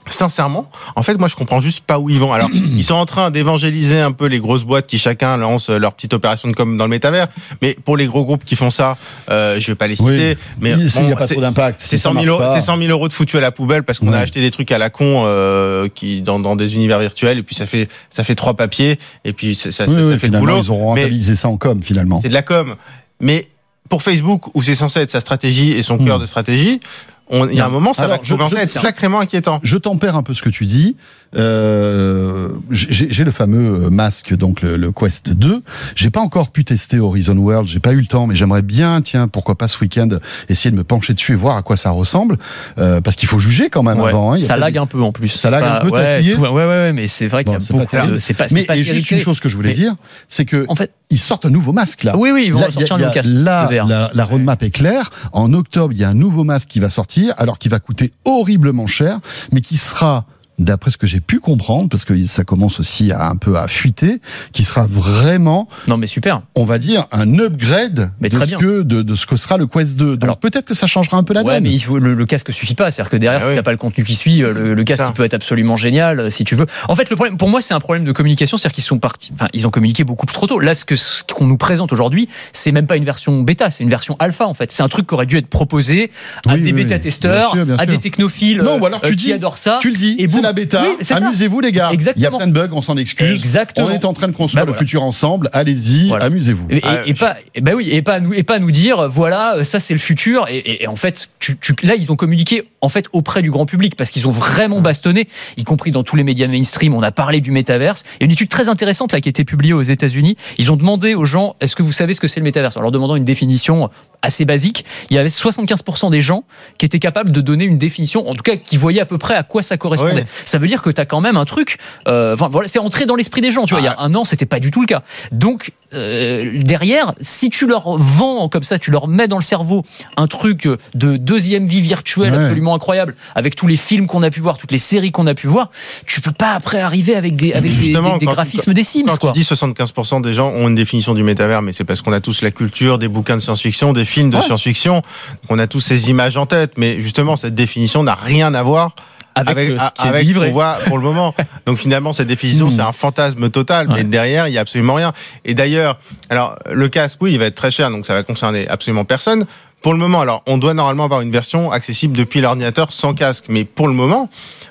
Sincèrement, en fait, moi, je comprends juste pas où ils vont. Alors, ils sont en train d'évangéliser un peu les grosses boîtes qui chacun lance leur petite opération de com dans le métavers. Mais pour les gros groupes qui font ça, euh, je vais pas les citer. Mais il n'y bon, a pas c'est- trop d'impact. c'est Si ça 100 000 marche euros, pas. c'est 100 000 euros de foutu à la poubelle parce qu'on a acheté des trucs à la con euh, qui dans, dans des univers virtuels et puis ça fait ça fait trois papiers et puis ça, ça, Oui, ça oui, fait le boulot. ils auront Mais- rentabilisé ça en com, finalement. c'est de la com. Mais pour Facebook, où c'est censé être sa stratégie et son cœur Hmm. de stratégie, il y a un moment, ça Alors, va je- commencer à être sacrément inquiétant. Je tempère un peu ce que tu dis. Euh, j'ai j'ai le fameux euh, masque, donc le, le Quest 2. J'ai pas encore pu tester Horizon World, j'ai pas eu le temps, mais j'aimerais bien, tiens, pourquoi pas ce week-end, essayer de me pencher dessus et voir à quoi ça ressemble, euh, parce qu'il faut juger quand même Ouais, avant. hein. Ça lag des- un peu en plus. Ça lag pas- un peu, ouais, tout- ouais, ouais, ouais, mais c'est vrai qu'il y a beaucoup de. C'est pas, Mais pas et juste une chose que je voulais Mais- dire, c'est que En fait, ils sortent un nouveau masque là. oui, oui, ils vont Là, y a- sortir un nouveau casque. là, la, la roadmap est claire. En octobre, il y a un nouveau masque qui va sortir, alors qui va coûter horriblement cher, mais qui sera d'après ce que j'ai pu comprendre, parce que ça commence aussi à un peu à fuiter, qui sera vraiment, Non, mais super. on va dire, un upgrade Mais de, très ce bien. que, de, de ce que sera le Quest 2. Donc Alors- peut-être que ça changera un peu la Ouais, donne. mais il faut, le, le casque suffit pas. C'est-à-dire que derrière, Ah si oui. t'as pas le contenu qui suit, euh, le, le casque il peut être absolument génial euh, si tu veux. En fait, le problème, pour moi, c'est un problème de communication, c'est-à-dire qu'ils sont partis, enfin, ils ont communiqué beaucoup trop tôt. Là, ce qu'on nous présente aujourd'hui, c'est même pas une version bêta, c'est une version alpha en fait. C'est un truc qui aurait dû être proposé à Oui, des oui, bêta-testeurs, à des technophiles Non, ou alors euh, qui adorent ça. Tu le dis, Et c'est boum. La bêta. Oui. Amusez-vous les gars. Il y a plein de bugs, on s'en excuse. Exactement. On est en train de construire Bah, le voilà. futur ensemble. Allez-y, Voilà. amusez-vous. Et, et- Ah, et je- pas, bah oui, et pas à nous, et pas à nous dire, voilà, ça c'est le futur. Et, et- et en fait, tu, tu- là, ils ont communiqué en fait auprès du grand public parce qu'ils ont vraiment bastonné, y compris dans tous les médias mainstream. On a parlé du métaverse. Il y a une étude très intéressante là qui a été publiée aux États-Unis. Ils ont demandé aux gens, est-ce que vous savez ce que c'est le métaverse? En leur demandant une définition assez basique. Il y avait 75% des gens qui étaient capables de donner une définition, en tout cas qui voyaient à peu près à quoi ça correspondait. Ça veut dire que tu as quand même un truc. euh, enfin, voilà, c'est entré dans l'esprit des gens. Tu vois, il y a un an, c'était pas du tout le cas. Donc euh, derrière, si tu leur vends comme ça, tu leur mets dans le cerveau un truc de deuxième vie virtuelle Ouais. absolument incroyable, avec tous les films qu'on a pu voir, toutes les séries qu'on a pu voir, tu peux pas après arriver avec des avec des- graphismes des Sims Quand quoi. tu dis 75% des gens ont une définition du métavers, mais c'est parce qu'on a tous la culture des bouquins de science-fiction, des films de Ouais. science-fiction, on a tous ces images en tête. Mais justement, cette définition n'a rien à voir Avec, euh, ce qui avec livré. qu'on voit pour le moment. Donc finalement, cette définition, Mmh. c'est un fantasme total, Ouais. mais derrière, il y a absolument rien. Et d'ailleurs, alors le casque, oui, il va être très cher, donc ça va concerner absolument personne. Pour le moment, alors on doit normalement avoir une version accessible depuis l'ordinateur sans casque, mais pour le moment,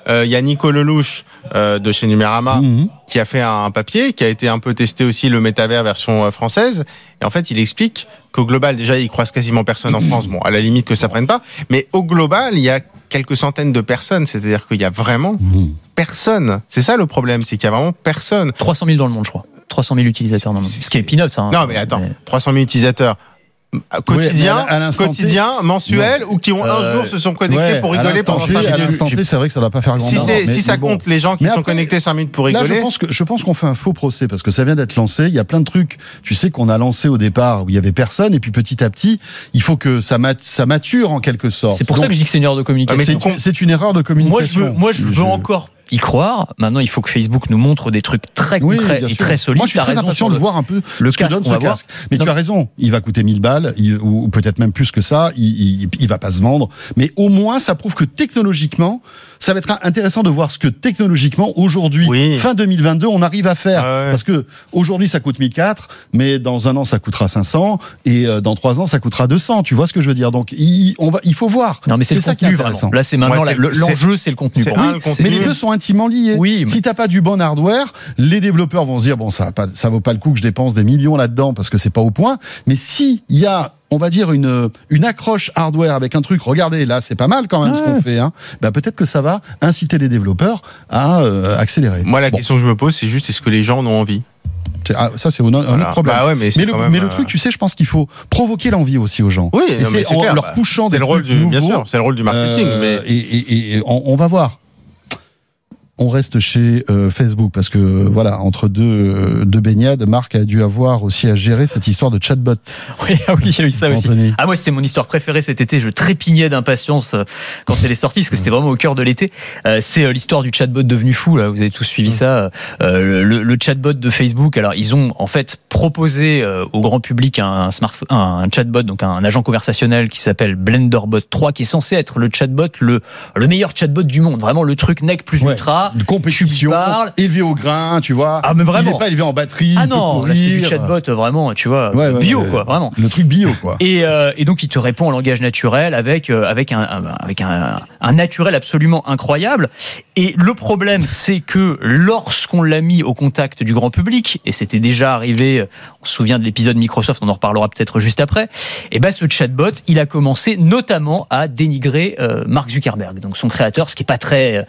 euh, il y a Nico Lelouch euh, de chez Numérama Mhm. qui a fait un papier, qui a été un peu testé aussi le métavers version française. Et en fait, il explique qu'au global, déjà, il croise quasiment personne en France. Bon, à la limite que ça prenne pas. Mais au global, il y a quelques centaines de personnes. C'est-à-dire qu'il y a vraiment Mhm. personne. C'est ça le problème, c'est qu'il y a vraiment personne. 300 000 dans le monde, je crois. 300 000 utilisateurs dans le monde. C'est- Ce qui est peanuts. Hein. Non, mais attends, 300 000 utilisateurs. Quotidien, à- T- quotidien, mensuel, ou qui ont un Euh, jour se sont connectés Ouais, pour rigoler pendant T, 5 à minutes. l'instant T, c'est vrai que ça va pas faire grand Si, mais- ça mais bon. compte les gens qui Mais sont après, connectés 5 minutes pour Là, rigoler. je pense que je pense qu'on fait un faux procès parce que ça vient d'être lancé. Il y a plein de trucs, tu sais, qu'on a lancé au départ où il y avait personne, et puis petit à petit, il faut que ça, mat- ça mature en quelque sorte. C'est pour ça que je dis que c'est une erreur de communication. mais c'est une erreur de Moi, je communication. veux, moi, je veux encore y croire. Maintenant, il faut que Facebook nous montre des trucs très Oui, concrets et sûr. très solides. Moi, je suis très impatient de le- voir un peu le ce que casque donne ce casque. Mais Non, tu as raison, il va coûter 1000 balles, il- ou, ou peut-être même plus que ça, il, il, il va pas se vendre. Mais au moins, ça prouve que technologiquement, ça va être intéressant de voir ce que technologiquement, aujourd'hui, Oui. fin 2022, on arrive à faire. Ah ouais. Parce que aujourd'hui, ça coûte 1004, mais dans un an, ça coûtera 500, et euh, dans trois ans, ça coûtera 200. Tu vois ce que je veux dire? Donc, il, on va, il faut voir. Non, mais c'est le ça qui est vraiment. Là, c'est maintenant Ouais, l'enjeu, c'est le contenu. le. Mais les deux sont intimement liés. Oui, mais- Si t'as pas du bon hardware, les développeurs vont se dire bon ça va pas, ça vaut pas le coup que je dépense des millions là-dedans parce que c'est pas au point. Mais si il y a on va dire une une accroche hardware avec un truc, regardez là c'est pas mal quand même ce qu'on fait. Hein, bah peut-être que ça va inciter les développeurs à euh, accélérer. Moi, la Bon, question que je me pose, c'est juste est-ce que les gens en ont envie? C'est- ah, ça c'est un, Voilà. autre problème. Bah ouais, mais le, quand même, mais le euh, truc, tu sais, je pense qu'il faut provoquer l'envie aussi aux gens. Oui, Et c'est en clair, leur bah, poussant c'est des le rôle du, bien nouveaux, sûr, c'est le rôle du marketing. euh, mais et, et- et on, on va voir. On reste chez euh, Facebook parce que voilà entre deux euh, deux baignades, Marc a dû avoir aussi à gérer cette histoire de chatbot. Oui, ah oui, il y a eu ça aussi. Anthony. Ah moi c'est mon histoire préférée cet été. Je trépignais d'impatience euh, quand elle est sortie parce que c'était vraiment au cœur de l'été. Euh, c'est l'histoire du chatbot devenu fou. Là, vous avez tous suivi ça. Euh, le, le chatbot de Facebook. Alors ils ont en fait proposé au grand public un smartphone, un chatbot, donc un agent conversationnel qui s'appelle BlenderBot 3, qui est censé être le chatbot le le meilleur chatbot du monde. Vraiment le truc nec plus Ouais. Là, de compétition, tu parles. élevé au grain, tu vois. Ah, mais vraiment. Il n'est pas élevé en batterie. ah non, là, c'est du chatbot vraiment, tu vois, Ouais, ouais, bio ouais. quoi, vraiment. Le truc bio, quoi. Et, euh, et donc il te répond en langage naturel avec euh, avec un avec un, un naturel absolument incroyable. Et le problème, c'est que lorsqu'on l'a mis au contact du grand public, et c'était déjà arrivé, on se souvient de l'épisode Microsoft, on en reparlera peut-être juste après. Et ben ce chatbot, il a commencé notamment à dénigrer euh, Mark Zuckerberg, donc son créateur, ce qui est pas très euh,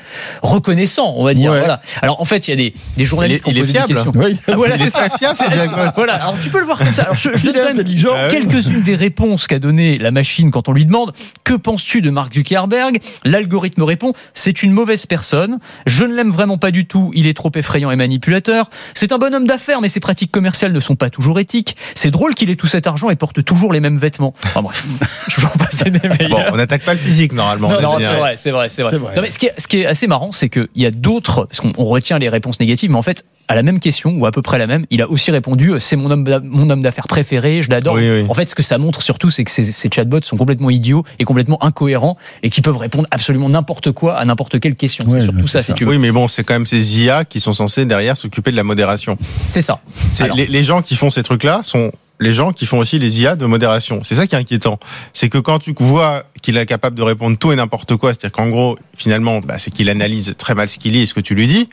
on va dire. Ouais. Voilà. Alors en fait, il y a des, des journalistes Il est- qui ont est posé des fiable. questions. Ouais, Ah, voilà, Il est c'est ça. fiable, diagnostic. Voilà, alors tu peux le voir comme ça. Alors je, je il donne est. Ah quelques-unes des réponses qu'a donné la machine quand on lui demande que penses-tu de Mark Zuckerberg? L'algorithme répond c'est une mauvaise personne, je ne l'aime vraiment pas du tout, il est trop effrayant et manipulateur. C'est un bon homme d'affaires mais ses pratiques commerciales ne sont pas toujours éthiques. C'est drôle qu'il ait tout cet argent et porte toujours les mêmes vêtements. Enfin bref, je passer des meilleurs. Bon, on n'attaque pas le physique normalement. Non, c'est vrai, c'est vrai, c'est vrai. Non, mais ce, qui est, ce qui est assez marrant, c'est qu'il y a d'autres, parce qu'on on retient les réponses négatives, mais en fait, à la même question, ou à peu près la même, il a aussi répondu euh, c'est mon homme, d'a- mon homme d'affaires préféré, je l'adore. Oui, oui. En fait, ce que ça montre surtout, c'est que ces, ces chatbots sont complètement idiots et complètement incohérents et qui peuvent répondre absolument n'importe quoi à n'importe quelle question. Ouais, c'est surtout c'est ça, ça. si tu veux. Oui, mais bon, c'est quand même ces IA qui sont censés derrière s'occuper de la modération. C'est ça. C'est Alors. les, les gens qui font ces trucs-là sont les gens qui font aussi les IA de modération. C'est ça qui est inquiétant. C'est que quand tu vois qu'il est capable de répondre tout et n'importe quoi, c'est-à-dire qu'en gros, finalement, bah, c'est qu'il analyse très mal ce qu'il lit et ce que tu lui dis.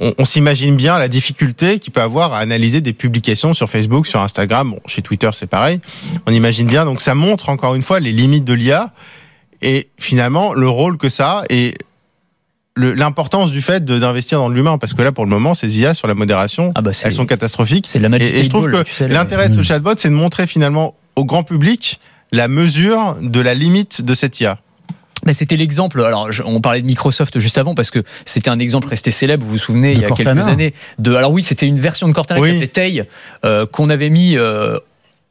On, s'imagine bien la difficulté qu'il peut avoir à analyser des publications sur Facebook, sur Instagram, bon, chez Twitter c'est pareil. On imagine bien. Donc ça montre encore une fois les limites de l'IA et finalement le rôle que ça a et l'importance du fait d'investir dans l'humain. Parce que là, pour le moment, ces IA sur la modération, Ah bah, elles sont catastrophiques. C'est la Et, et je trouve que l'intérêt de ce Mm. chatbot, c'est de montrer finalement au grand public la mesure de la limite de cette IA. C'était l'exemple. Alors, je- on parlait de Microsoft juste avant parce que c'était un exemple resté célèbre. Vous vous souvenez, De il y a Cortana. quelques années. De, alors oui, c'était une version de Cortana Oui. qui s'appelait Tay, euh, qu'on avait mis euh,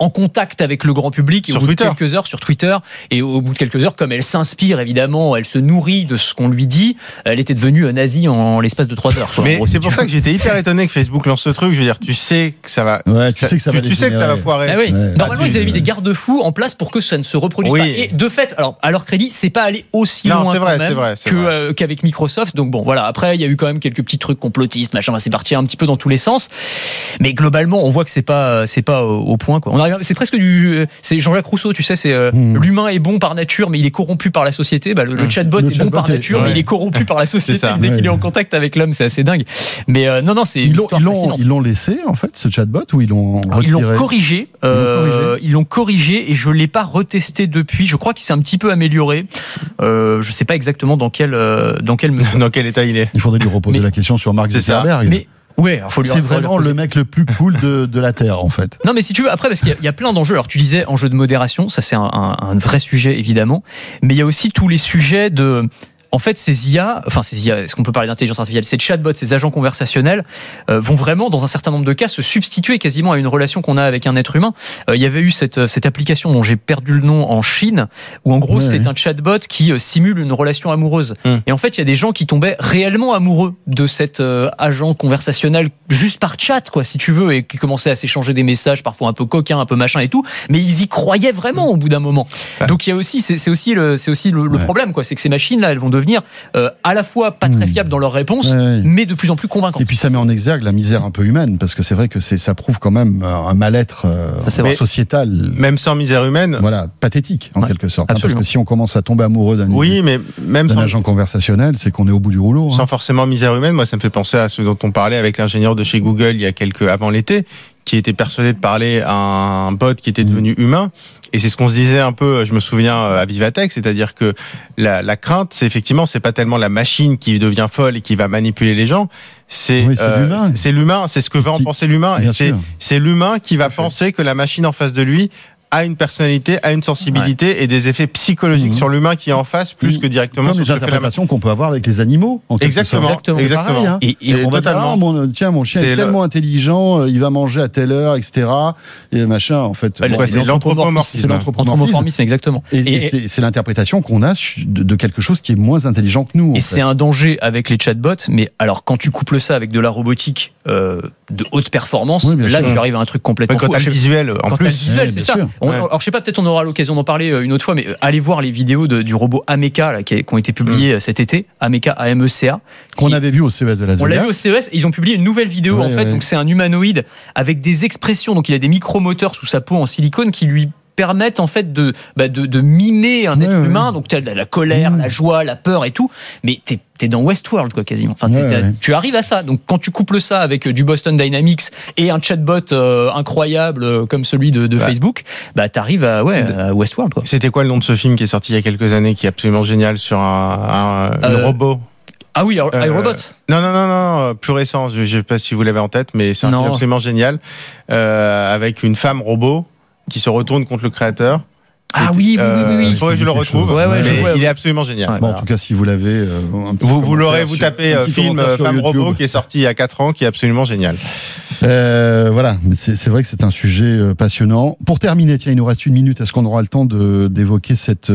en contact avec le grand public et Sur au bout Twitter. de quelques heures sur Twitter et au bout de quelques heures comme elle s'inspire évidemment elle se nourrit de ce qu'on lui dit elle était devenue euh, nazie en l'espace de trois heures quoi. Mais c'est pour ça que j'étais hyper étonné que Facebook lance ce truc. Je veux dire, tu sais que ça va. Ouais, tu sais que ça va tu sais que ça va dégénérer. foirer. Ah oui. Ouais. Normalement, Ah, tu- ils avaient mis des garde-fous en place pour que ça ne se reproduise Oui. pas. Et de fait, alors à leur crédit, c'est pas allé aussi Non, loin c'est vrai, quand même c'est vrai, c'est que, euh, qu'avec Microsoft. Donc bon, voilà. Après, il y a eu quand même quelques petits trucs complotistes, machin. C'est parti un petit peu dans tous les sens. Mais globalement, on voit que c'est pas, c'est pas au, au point. Quoi. On arrive, c'est presque du, c'est Jean-Jacques Rousseau, tu sais, c'est euh, Mhm. l'humain est bon par nature, mais il est corrompu par la société. Bah, le, le Mhm. chatbot Le est bon par est- nature, mais il est corrompu par la société ça. dès qu'il est en contact avec l'homme. C'est assez dingue. Mais euh, non, non, c'est Ils l'ont, laissé, en fait, ce chatbot, ou ils l'ont Alors, Ils l'ont retiré corrigé, euh, ils l'ont corrigé et je l'ai pas retesté depuis. Je crois qu'il s'est un petit peu amélioré. Euh, je sais pas exactement dans quel euh, dans quel. Dans quel état il est Il faudrait lui reposer Mais- la question sur Mark. Zuckerberg. Mais ouais, alors faut lui c'est vraiment le mec le plus cool de, de la Terre, en fait. Non, mais si tu veux, après, parce qu'il y a- il y, a plein d'enjeux. Alors, tu disais enjeux de modération, ça c'est un, un- un vrai sujet évidemment, mais il y a aussi tous les sujets de en fait, ces IA, enfin ces IA, est-ce qu'on peut parler d'intelligence artificielle Ces chatbots, ces agents conversationnels euh, vont vraiment, dans un certain nombre de cas, se substituer quasiment à une relation qu'on a avec un être humain. Euh, il y avait eu cette, cette application dont j'ai perdu le nom en Chine, où en gros c'est un chatbot qui euh, simule une relation amoureuse. Hmm. Et en fait, il y a des gens qui tombaient réellement amoureux de cet euh, agent conversationnel juste par chat, quoi, si tu veux, et qui commençaient à s'échanger des messages parfois un peu coquins, un peu machin et tout. Mais ils y croyaient vraiment au bout d'un moment. Ouais. Donc il y a aussi, c'est aussi le, c'est aussi le, problème, quoi, c'est que ces machines-là, elles vont devenir euh, à la fois pas très Hmm. fiables dans leurs réponses, Ouais, ouais. mais de plus en plus convaincantes. Et puis ça met en exergue la misère un peu humaine, parce que c'est vrai que ça prouve quand même euh, un mal-être euh, sociétal, Même sans misère humaine. voilà, pathétique en Ouais, quelque sorte. hein, parce absolument. que si on commence à tomber amoureux d'un, Oui, mais même d'un sans, agent conversationnel, c'est qu'on est au bout du rouleau. hein. sans forcément misère humaine, moi ça me fait penser à ce dont on parlait avec l'ingénieur de chez Google il y a quelques avant l'été, qui était persuadé de parler à un bot qui était devenu humain. Et c'est ce qu'on se disait un peu, je me souviens euh, à Vivatech, c'est-à-dire que la, la crainte, c'est effectivement, c'est pas tellement la machine qui devient folle et qui va manipuler les gens, c'est Oui, c'est euh, l'humain. c'est ce que va en penser l'humain, et c'est l'humain qui va penser que la machine en face de lui a une personnalité, a une sensibilité et des effets psychologiques Mhm. sur l'humain qui est en face plus Mhm. que directement Comme sur les interprétations qu'on peut avoir avec les animaux. En Exactement. Exactement. C'est exactement. pareil, hein. Et, et Et on va dire, totalement. ah, mon, tiens, mon chien est, le- tellement intelligent, euh, il va manger à telle heure, etc. Et machin, en fait. Ouais, bon, c'est l'anthropomorphisme. c'est l'anthropomorphisme. anthropomorphisme, exactement. Et, et Et- c'est, l'interprétation qu'on a de, de quelque chose qui est moins intelligent que nous. Et c'est un danger avec les chatbots, mais alors quand tu couples ça avec de la robotique euh, de haute performance, Oui, là sûr. tu arrives à un truc complètement quand fou. visuel, en quand plus. le visuel, c'est ça. Sûr. On- Ouais. Alors je sais pas, peut-être on aura l'occasion d'en parler euh, une autre fois, mais euh, allez voir les vidéos de- du robot Ameca là, qui, qui ont été publiées euh, cet été, Ameca A-M-E-C-A. Qu'on avait vu au CES de Las On l'a vu au CES, ils ont publié une nouvelle vidéo Ouais, en fait. ouais. Donc c'est un humanoïde avec des expressions. Donc il a des micromoteurs sous sa peau en silicone qui lui permettent en fait de, bah, de, de mimer un Ouais, être ouais. humain. Donc tu as la, la colère, Mmh. la joie, la peur et tout. Mais t'es es dans Westworld quoi quasiment. Enfin, tu arrives à ça. Donc quand tu couples ça avec euh, du Boston Dynamics et un chatbot euh, incroyable euh, comme celui de, de Ouais. Facebook, bah t'arrives à ouais à Westworld quoi. C'était quoi le nom de ce film qui est sorti il y a quelques années, qui est absolument génial sur un, Euh, robot? Ah oui, Euh, iRobot. Non, non, non, non, euh, plus récent. Je, je sais pas si vous l'avez en tête, mais c'est un Non. film absolument génial euh, avec une femme robot qui se retourne contre le créateur. Ah oui, oui, oui, euh, oui, oui. Il faudrait que je le retrouve. Ouais, ouais, mais il est absolument génial. Ouais. Bon, en tout cas, si vous l'avez, euh, Vous, vous l'aurez, vous tapez un euh, petit film Femme YouTube. Robot qui est sorti il y a 4 ans, qui est absolument génial. Euh, voilà, mais c'est vrai que c'est un sujet passionnant. Pour terminer, tiens, il nous reste une minute. Est-ce qu'on aura le temps de- d'évoquer cette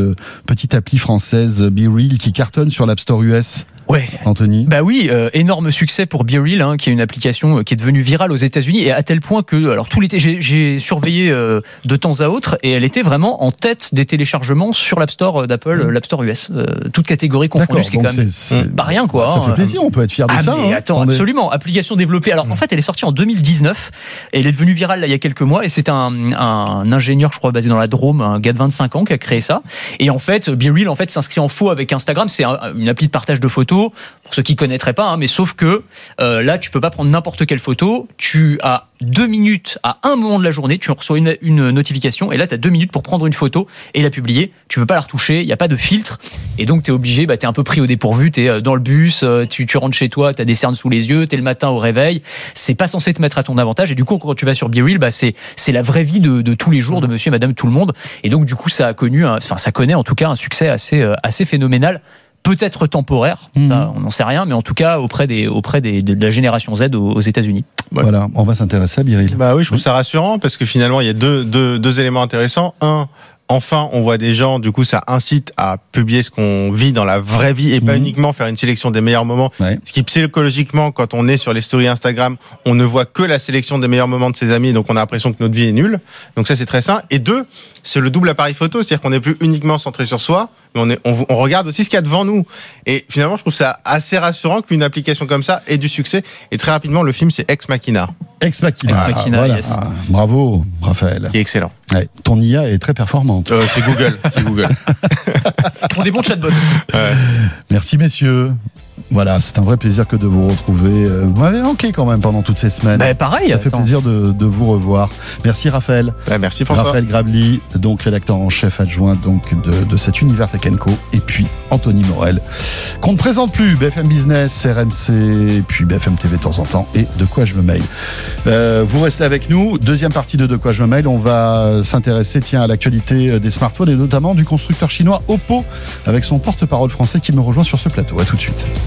petite appli française Be Real qui cartonne sur l'App Store US, Ouais. Anthony? Bah oui, euh, énorme succès pour BeReal, hein, qui est une application qui est devenue virale aux États-Unis et à tel point que, alors tout l'été, j'ai- j'ai surveillé euh, de temps à autre et elle était vraiment en tête des téléchargements sur l'App Store d'Apple, euh, l'App Store US, euh, toute catégorie confondue, ce qui est quand même pas rien quoi. ça hein. fait plaisir, on peut être fier de Ah ça. mais hein. attends, absolument, application développée. Alors en fait, elle est sortie en 2019 et elle est devenue virale là, il y a quelques mois et c'est un, un ingénieur, je crois, basé dans la Drôme, un gars de 25 ans qui a créé ça. Et en fait, BeReal en fait s'inscrit en faux avec Instagram. C'est un- une appli de partage de photos pour ceux qui connaîtraient pas, hein, mais sauf que euh, là, tu peux pas prendre n'importe quelle photo. Tu as deux minutes à un moment de la journée, tu reçois une, une notification et là, tu as deux minutes pour prendre une photo et la publier. Tu peux pas la retoucher, il n'y a pas de filtre et donc tu es obligé, bah, tu es un peu pris au dépourvu, tu es dans le bus, euh, tu, tu rentres chez toi, tu as des cernes sous les yeux, tu es le matin au réveil. C'est pas censé te mettre à ton avantage et du coup, quand tu vas sur BeReal, bah, c'est c'est la vraie vie de, de tous les jours de monsieur et madame tout le monde. Et donc, du coup, ça a connu, un- enfin, ça connaît en tout cas un succès assez, euh, assez phénoménal. Peut-être temporaire, ça, on n'en sait rien, mais en tout cas auprès des, auprès des, de la génération Z aux, aux États-Unis. Voilà, on va s'intéresser à Biril. Bah oui, je trouve Oui. ça rassurant parce que finalement, il y a deux, deux, deux éléments intéressants. Un, enfin, on voit des gens, du coup, ça incite à publier ce qu'on vit dans la vraie vie et pas Mhm. uniquement faire une sélection des meilleurs moments. Ouais. Ce qui, psychologiquement, quand on est sur les stories Instagram, on ne voit que la sélection des meilleurs moments de ses amis, donc on a l'impression que notre vie est nulle. Donc ça, c'est très sain. Et deux, c'est le double appareil photo, c'est-à-dire qu'on n'est plus uniquement centré sur soi, mais on, est, on, on regarde aussi ce qu'il y a devant nous. Et finalement, je trouve ça assez rassurant qu'une application comme ça ait du succès. Et très rapidement, le film, c'est Ex Machina, Ex Machina. Ex Machina, voilà. yes. Ah, bravo, Raphaël. qui est excellent. Ouais, ton IA est très performante. Euh, c'est Google, c'est Google. Ils font des bons chatbots. Ouais. Merci messieurs. Voilà, c'est un vrai plaisir que de vous retrouver. Euh, Vous m'avez manqué quand même pendant toutes ces semaines. Bah, pareil. Ça fait attends. plaisir de, de vous revoir. Merci Raphaël. Ouais, merci François. Raphaël Grabli, donc rédacteur en chef adjoint donc de, de cet univers Tech Co, et puis Anthony Morel, qu'on ne présente plus, BFM Business, RMC, et puis BFM TV de temps en temps, et De quoi je me mail. Euh, vous restez avec nous. Deuxième partie de De quoi je me mail, on va s'intéresser tiens à l'actualité des smartphones et notamment du constructeur chinois Oppo avec son porte-parole français qui me rejoint sur ce plateau. À tout de suite.